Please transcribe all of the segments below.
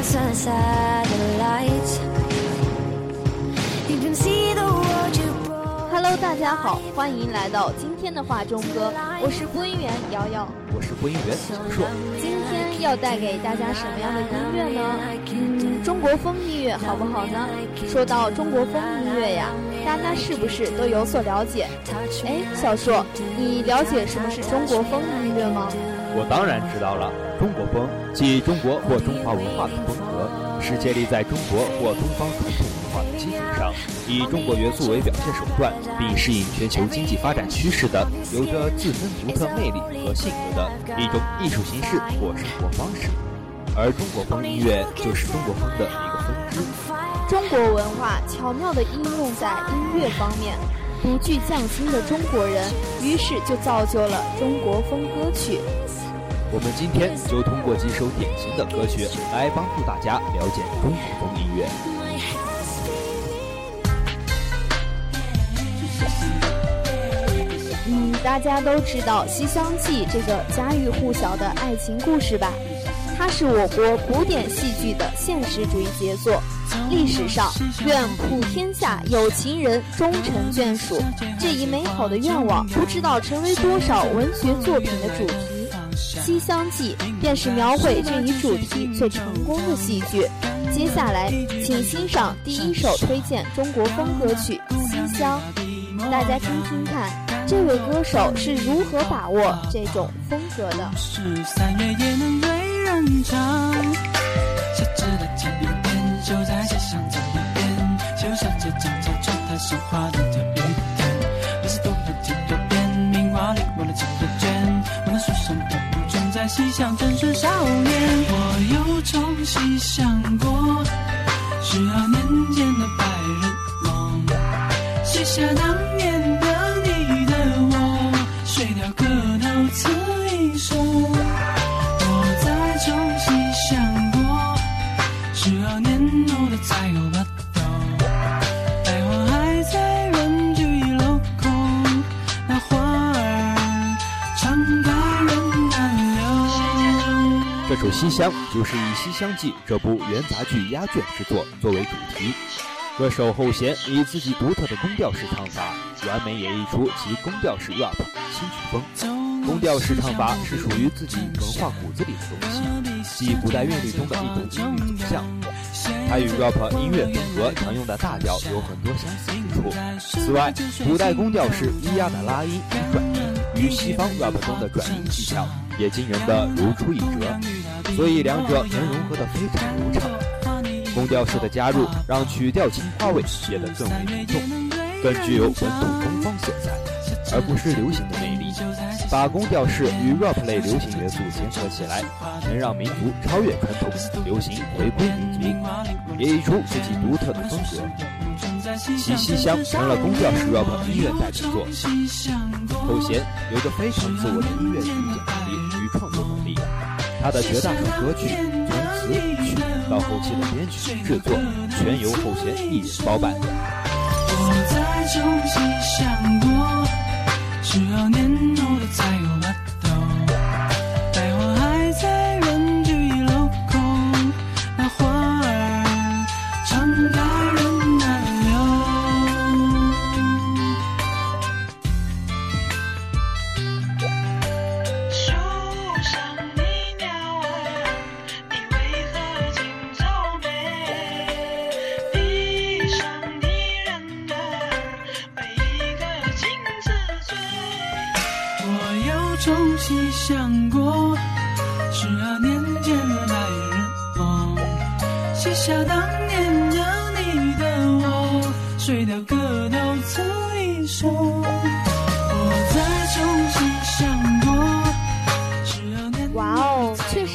past the satellites. You can see the world you brought. Hello，大家好，欢迎来到今天的画中歌，我是播音员瑶瑶。我是播音员小硕。今天要带给大家什么样的音乐呢？嗯，中国风音乐好不好呢？说到中国风音乐呀，大家是不是都有所了解？哎，小硕，你了解什么是中国风音乐吗？我当然知道了，中国风即中国或中华文化的风格，是建立在中国或东方传统文化的基础上，以中国元素为表现手段，并适应全球经济发展趋势的，有着自身独特魅力和性格的一种艺术形式或生活方式。而中国风音乐就是中国风的一个分支。中国文化巧妙地应用在音乐方面，独具匠心的中国人，于是就造就了中国风歌曲。我们今天就通过几首典型的歌曲来帮助大家了解中国风音乐。嗯，大家都知道《西厢记》这个家喻户晓的爱情故事吧？它是我国古典戏剧的现实主义杰作。历史上“愿普天下有情人终成眷属”这一美好的愿望，不知道成为多少文学作品的主题。《西厢记》便是描绘这一主题最成功的戏剧。接下来，请欣赏第一首推荐中国风歌曲《西厢》，大家听听看，这位歌手是如何把握这种风格的。是三月也能对人唱，写着的天边边，就在街上走一遍，就像这张小船，它像画的西厢正是少年。我又重新想过，十二年前的白日梦，写下当年西厢》就是以《西厢记》这部元杂剧压卷之作作为主题，歌手后弦以自己独特的宫调式唱法，完美演绎出其宫调式 rap 新曲风。宫调式唱法是属于自己文化骨子里的东西，即古代韵律中的一种音律走向。它与 rap 音乐风格常用的大调有很多相似之处。此外，古代宫调式咿呀的拉音与转音，与西方 rap 中的转音技巧也惊人的如出一辙，所以两者能融合得非常流畅。宫调式的加入，让曲调青花味变得更为浓重，更具有本土东方色彩，而不是流行的魅力。把宫调式与 rap 类流行元素结合起来，能让民族超越传统，流行回归民族，演绎出自己独特的风格。其西厢成了宫调式 rap 音乐代表作，后弦有着非常自我的音乐理解能力与创作，他的绝大数歌曲从词曲到后期的编曲制作，全由后弦一人包办。我再重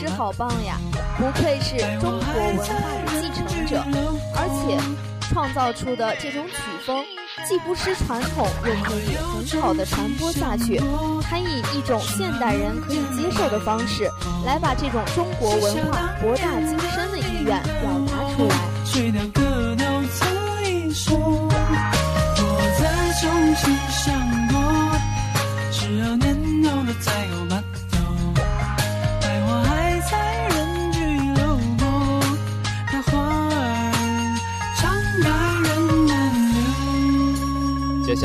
好棒呀！不愧是中国文化的继承者，而且创造出的这种曲风，既不失传统，又可以很好的传播下去，还以一种现代人可以接受的方式，来把这种中国文化博大精深的意愿表达出来。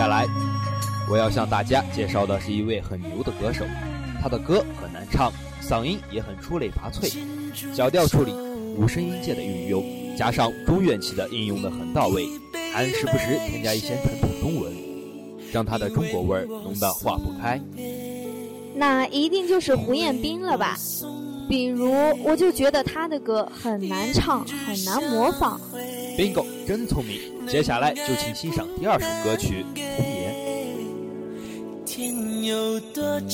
下来，我要向大家介绍的是一位很牛的歌手，他的歌很难唱，嗓音也很出类拔萃，小调处理、无声音阶的运用，加上中乐器的应用的很到位，还时不时添加一些本土中文，让他的中国味儿浓得化不开。那一定就是胡彦斌了吧？比如，我就觉得他的歌很难唱，很难模仿。bingo，真聪明！接下来就请欣赏第二首歌曲《红颜》。天有多长，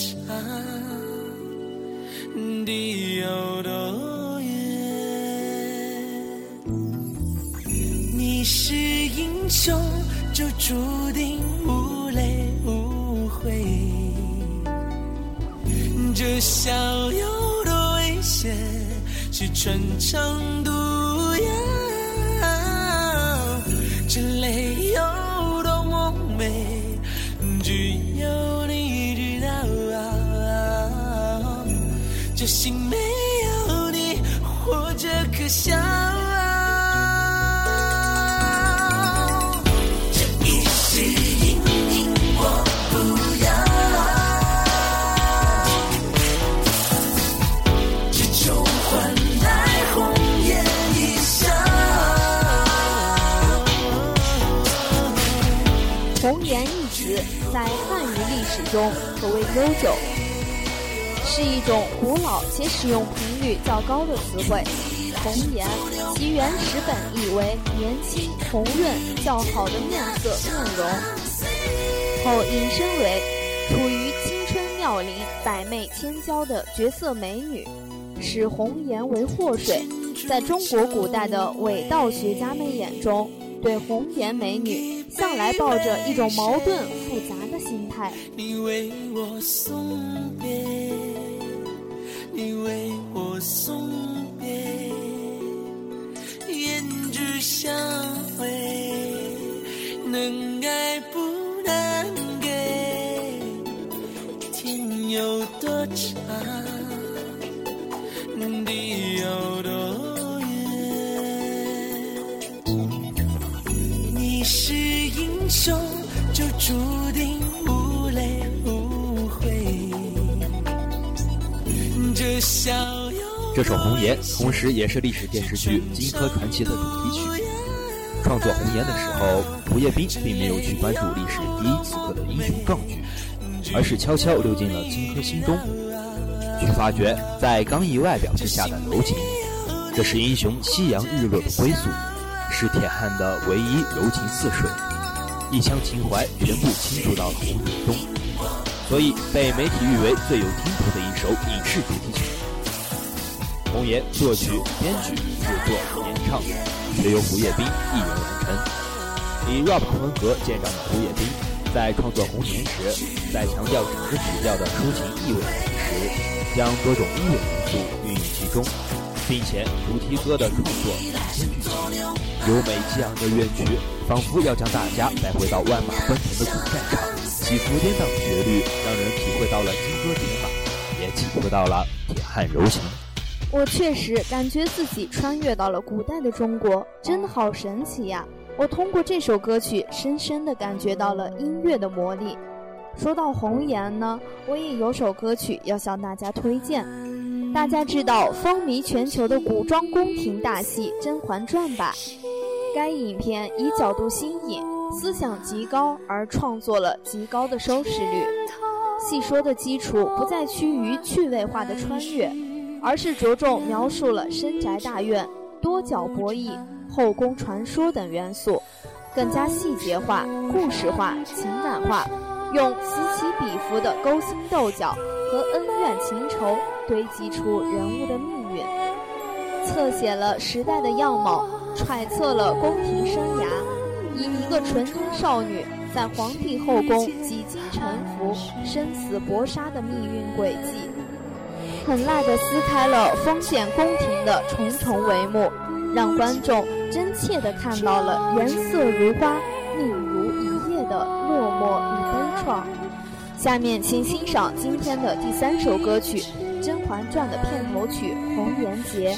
地有多远？你是英雄，就注定无泪无悔。这笑有多危险，是穿肠毒药。这泪有多么美，只有你知道。这心种古老且使用频率较高的词汇。红颜其原始本意为年轻、红润、较好的面色、面容，后引申为处于青春妙龄、百媚千娇的绝色美女，使红颜为祸水。在中国古代的伪道学家们眼中，对红颜美女向来抱着一种矛盾复杂的心态。你为我送别，你为我送别，胭脂香味，能爱不能给。天有多长，地有多远？你是英雄，就注定这首《红颜》同时也是历史电视剧《荆轲传奇》的主题曲。创作《红颜》的时候，胡彦斌并没有去关注历史第一刺客的英雄壮举，而是悄悄溜进了荆轲心中，去发掘在刚毅外表之下的柔情。这是英雄夕阳日落的归宿，是铁汉的唯一柔情似水，一腔情怀全部倾注到了红颜中，所以被媒体誉为最有听头的一首影视主题曲。红颜作曲、编曲、制作、演唱，皆由胡彦斌一人完成。以 rap 风格见长的胡彦斌，在创作《红颜》时，在强调整个曲调的抒情意味的同时，将多种音乐元素运用其中，并且主题歌的创作并兼剧情，优美激昂的乐曲，仿佛要将大家带回到万马奔腾的古战场，起伏颠荡的旋律，让人体会到了金戈铁马，也体会到了铁汉柔情。我确实感觉自己穿越到了古代的中国，真的好神奇呀！我通过这首歌曲，深深地感觉到了音乐的魔力。说到红颜呢，我也有首歌曲要向大家推荐。大家知道风靡全球的古装宫廷大戏《甄嬛传》吧？该影片以角度新颖、思想极高而创作了极高的收视率。戏说的基础不再趋于趣味化的穿越。而是着重描述了深宅大院、多角博弈、后宫传说等元素，更加细节化、故事化、情感化，用此起彼伏的勾心斗角和恩怨情仇堆积出人物的命运。侧写了时代的样貌，揣测了宫廷生涯，以一个纯真少女在皇帝后宫几经沉浮、生死搏杀的命运轨迹，狠辣地撕开了封建宫廷的重重帷幕，让观众真切地看到了颜色如花、命如一夜的落寞与悲怆。下面请欣赏今天的第三首歌曲《甄嬛传》的片头曲《红颜劫》。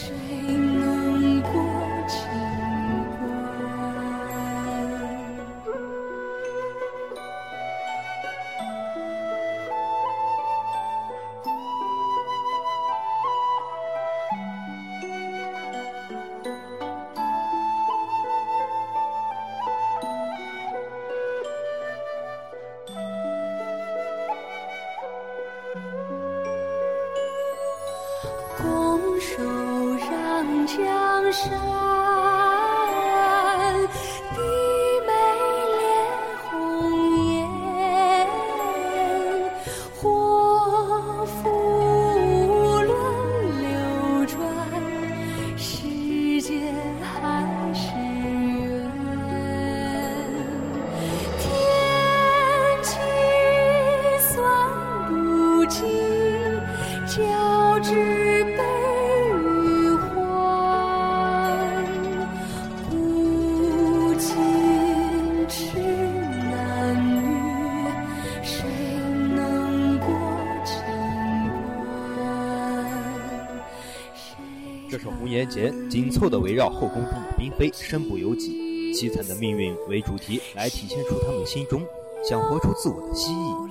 红颜劫》紧凑地围绕后宫中的嫔妃身不由己、凄惨的命运为主题，来体现出他们心中想活出自我的希冀。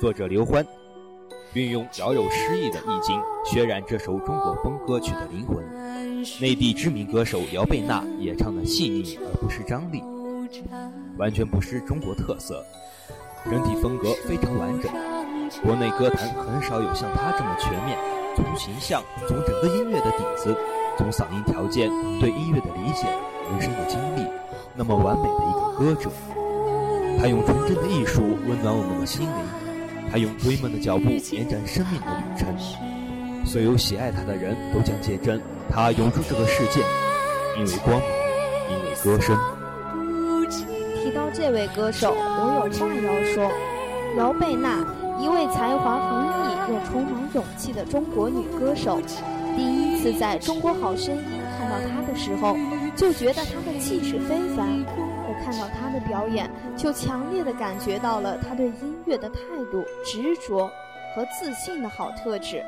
作者刘欢运用饶有诗意的意境，渲染这首中国风歌曲的灵魂。内地知名歌手姚贝娜演唱的细腻而不失张力，完全不失中国特色，整体风格非常完整。国内歌坛很少有像她这么全面。从形象，从整个音乐的底子，从嗓音条件，对音乐的理解，人生的经历，那么完美的一个歌者。他用纯真的艺术温暖我们的心灵，他用追梦的脚步延展生命的旅程。所有喜爱他的人都将见证他涌入这个世界，因为光明，因为歌声。提到这位歌手，我有话要说：姚贝娜，一位才华横溢。又充满勇气的中国女歌手，第一次在中国好声音看到她的时候，就觉得她的气势非凡。我看到她的表演，就强烈的感觉到了她对音乐的态度、执着和自信的好特质。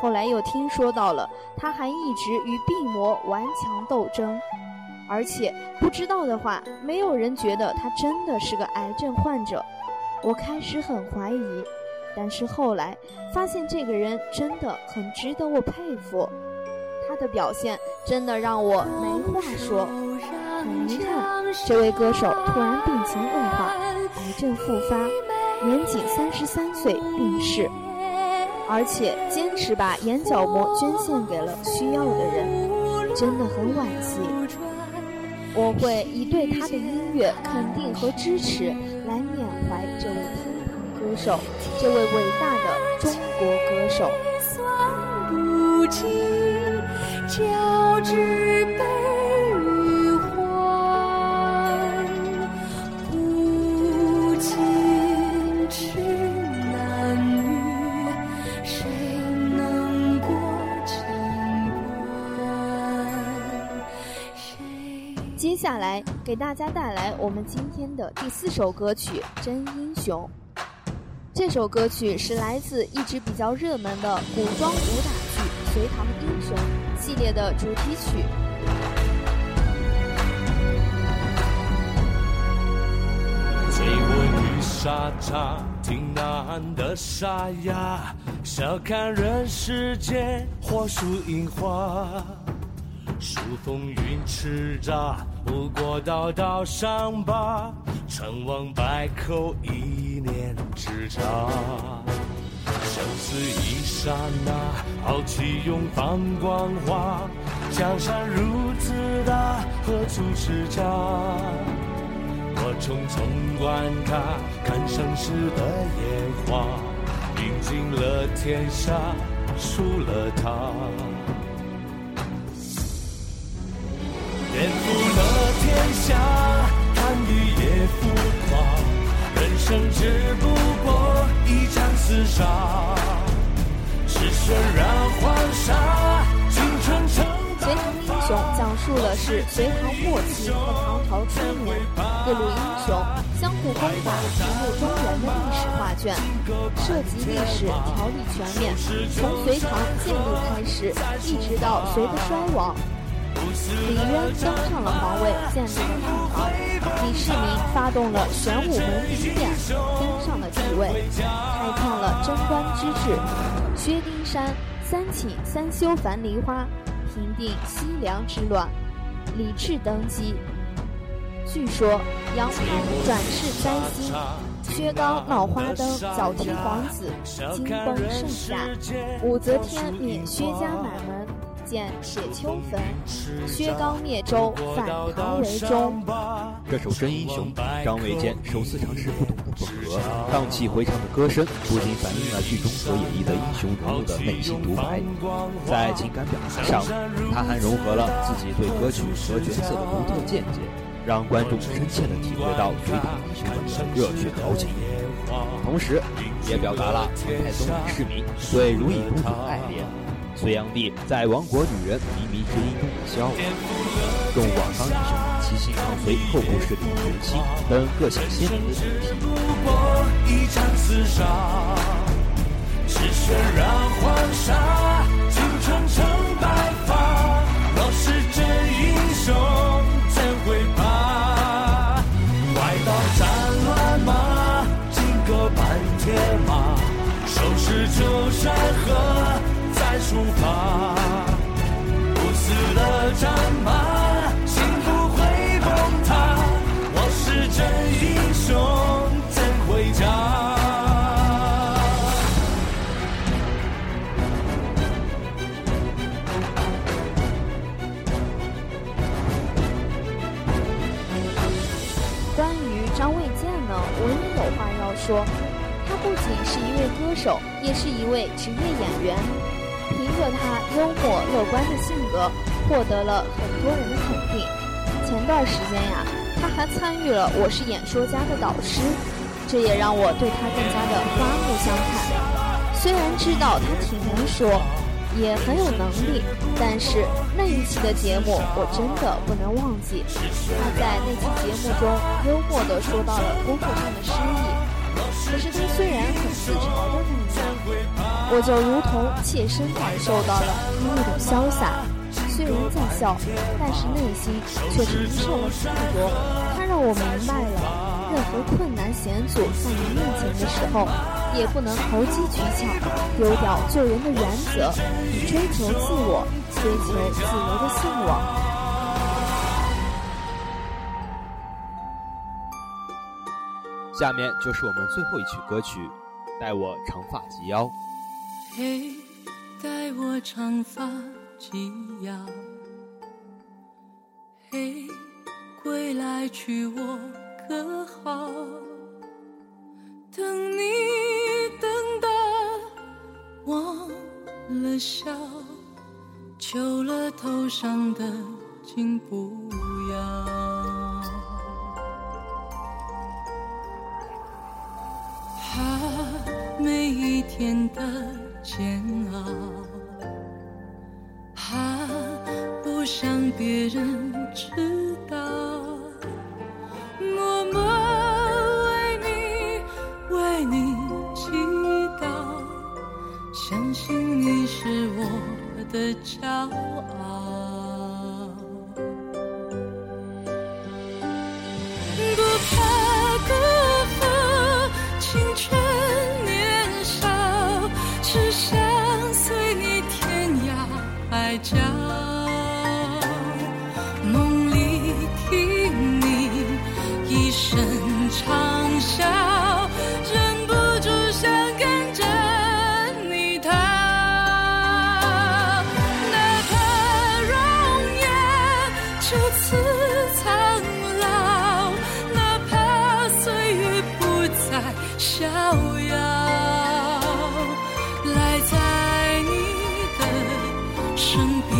后来又听说到了，她还一直与病魔顽强斗争，而且不知道的话，没有人觉得她真的是个癌症患者。我开始很怀疑。但是后来发现，这个人真的很值得我佩服。他的表现真的让我没话说。很遗憾，这位歌手突然病情恶化，癌症复发，年仅三十三岁病逝，而且坚持把眼角膜捐献给了需要的人，真的很惋惜。我会以对他的音乐肯定和支持来缅怀这位这位伟大的中国歌手。接下来给大家带来我们今天的第四首歌曲《真英雄》。这首歌曲是来自一直比较热门的古装武打剧《隋唐英雄》系列的主题曲。醉卧于沙场，听呐喊的沙哑，笑看人世间，火树银花，数风云叱咤，不过道道伤疤。成王败寇，一叱咤，生死一刹那，豪气永放光华。江山如此大，何处是家？我匆匆观他，看盛世的烟花。饮尽了天下，输了他。颠覆了天下，看一夜复。生只不过一场厮杀，是渲染黄沙，青春成隋唐英雄讲述的是隋唐末期和唐朝初年各路英雄相互攻打、平入中原的历史画卷，涉及历史条理全面，从隋唐建立开始，一直到隋的衰亡。李渊登上了皇位，建立了大唐。李世民发动了玄武门兵变，登上了帝位，开创了贞观之治。薛丁山三请三修樊梨花，平定西凉之乱。李治登基。据说杨明转世灾星，薛高闹花灯，搅天皇子，惊崩盛夏。武则天命薛家满门。建铁丘坟，薛刚灭周，反唐为忠。这首真英雄，张卫健首次尝试不同的混合，荡气回肠的歌声，不仅反映了剧中所演绎的英雄人物的内心独白，在情感表达上，他还融合了自己对歌曲和角色的独特见解，让观众深切地体会到隋唐英雄们的热血豪情，同时也表达了唐太宗李世民对如意公主的爱恋。隋炀帝在亡国女人靡靡之音中的骄傲，众王方英雄齐心抗隋后部势力人心等各显鲜明的主题。说。他不仅是一位歌手，也是一位职业演员。凭着他幽默乐观的性格，获得了很多人的肯定。前段时间呀，他还参与了《我是演说家》的导师，这也让我对他更加的刮目相看。虽然知道他挺能说，也很有能力，但是那一期的节目我真的不能忘记。他在那期节目中幽默地说到了工作上的失意。可是他虽然很自嘲的那样，我就如同切身感受到了他那种潇洒。虽然在笑，但是内心却承受了太多。他让我明白了，任何困难险阻在你面前的时候，也不能投机取巧，丢掉做人的原则，以追求自我，追求自由的向往。下面就是我们最后一曲歌曲，《待我长发及腰》。嘿，待我长发及腰。嘿，归来娶我可好？等你等到忘了笑，求了头上的金不要。每一天的煎熬，啊，不想别人知逍遥，赖在你的身边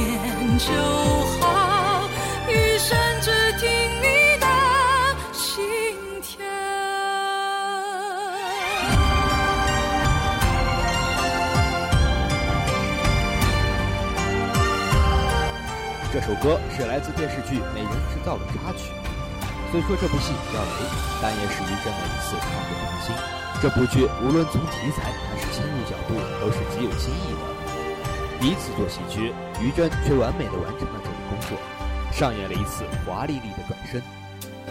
就好，余生只听你的心跳。这首歌是来自电视剧《美人制造》的插曲。虽说这部戏比较雷，但也是于震的一次创作创新。这部剧无论从题材还是切入角度，都是极有新意的。第一次做喜剧，于震却完美的完成了这个工作，上演了一次华丽丽的转身。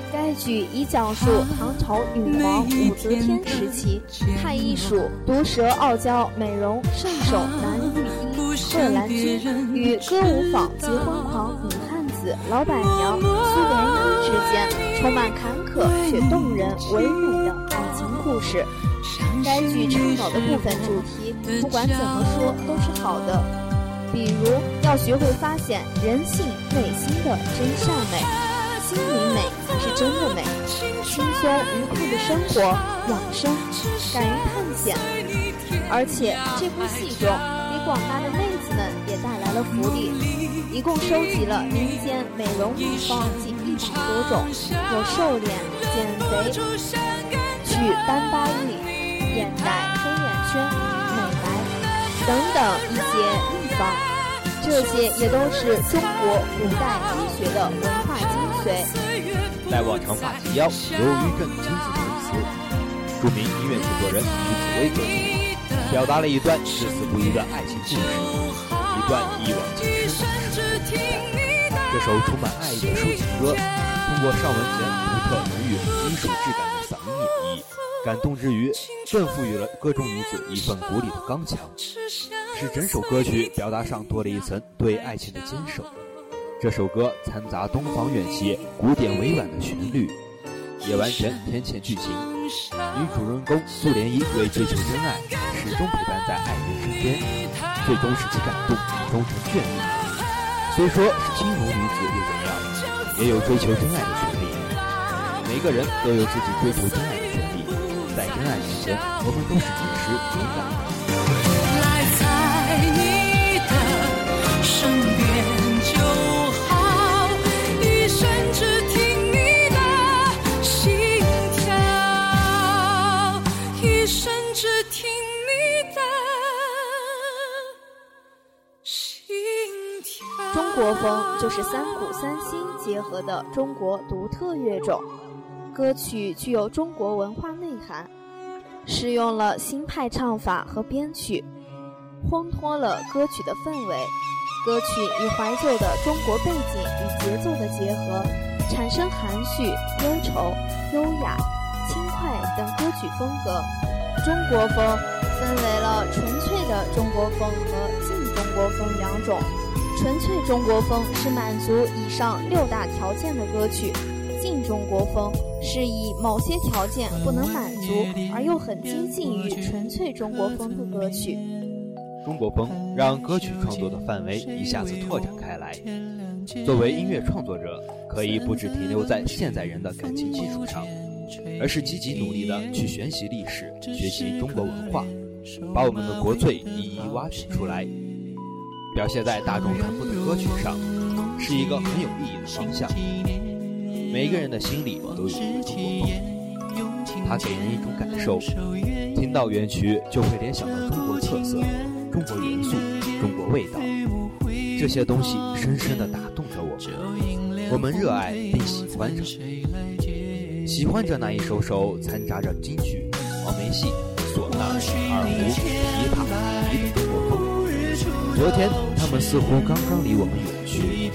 该剧以讲述唐朝女皇武则天时期，太医署毒舌傲娇、美容圣手男御医贺兰君与歌舞坊结婚狂女汉老板娘苏莲衣之间，充满坎坷却动人唯美的爱情故事。该剧倡导的部分主题，不管怎么说都是好的，比如要学会发现人性内心的真善美。心灵美才是真的美，轻松愉快的生活，养生，敢于探险。而且这部戏中，给广大的妹子们也带来了福利，一共收集了民间美容秘方近一百多种，有瘦脸、减肥、去单八印、眼袋、黑眼圈、美白等等一些秘方，这些也都是中国古代医学的文化精。在《望长发及腰》由于震亲自填词，著名音乐制作人徐子薇歌曲，表达了一段至死不渝的爱情故事，段一往情深的故事。这首充满爱意的抒情歌，通过尚雯婕独特浓郁金属质感的嗓音演绎，感动之余，更赋予了歌中女子一份骨里的刚强，使整首歌曲表达上多了一层对爱情的坚守。这首歌掺杂东方乐器、古典委婉的旋律，也完全填浅剧情。女主人公苏莲衣为追求真爱，始终陪伴在爱人身边，最终使其感动，终成眷属。虽说是青楼女子又怎样，也有追求真爱的权利。每个人都有自己追求真爱的权利，在真爱面前，我们都是军师勇敢。的风就是三古三新结合的中国独特乐种，歌曲具有中国文化内涵，使用了新派唱法和编曲，烘托了歌曲的氛围。歌曲与怀旧的中国背景与节奏的结合，产生含蓄、忧愁、优雅、轻快等歌曲风格。中国风分为了纯粹的中国风和近中国风两种。纯粹中国风是满足以上六大条件的歌曲，近中国风是以某些条件不能满足而又很接近于纯粹中国风的歌曲。中国风让歌曲创作的范围一下子拓展开来。作为音乐创作者，可以不只停留在现在人的感情基础上，而是积极努力的去学习历史、学习中国文化，把我们的国粹一一挖掘出来。表现在大众传播的歌曲上，是一个很有意义的方向。每个人的心里都有一个中国风，它给人一种感受，听到原曲就会联想到中国特色、中国元素、中国味道，这些东西深深地打动着我们。我们热爱并喜欢着，喜欢着那一首首掺杂着京剧、黄梅戏、唢呐、二胡、琵琶、笛的中国风。昨天，他们似乎刚刚离我们远去。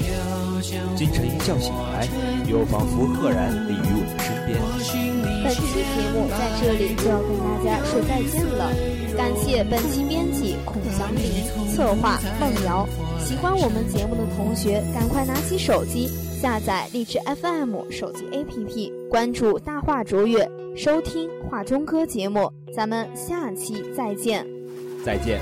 今晨一觉醒来，又仿佛赫然立于我们身边。本期节目在这里就要跟大家说再见了。感谢本期编辑孔祥林，策划孟瑶。喜欢我们节目的同学，赶快拿起手机下载荔枝 FM 手机 APP，关注大话卓越，收听画中歌节目。咱们下期再见。再见。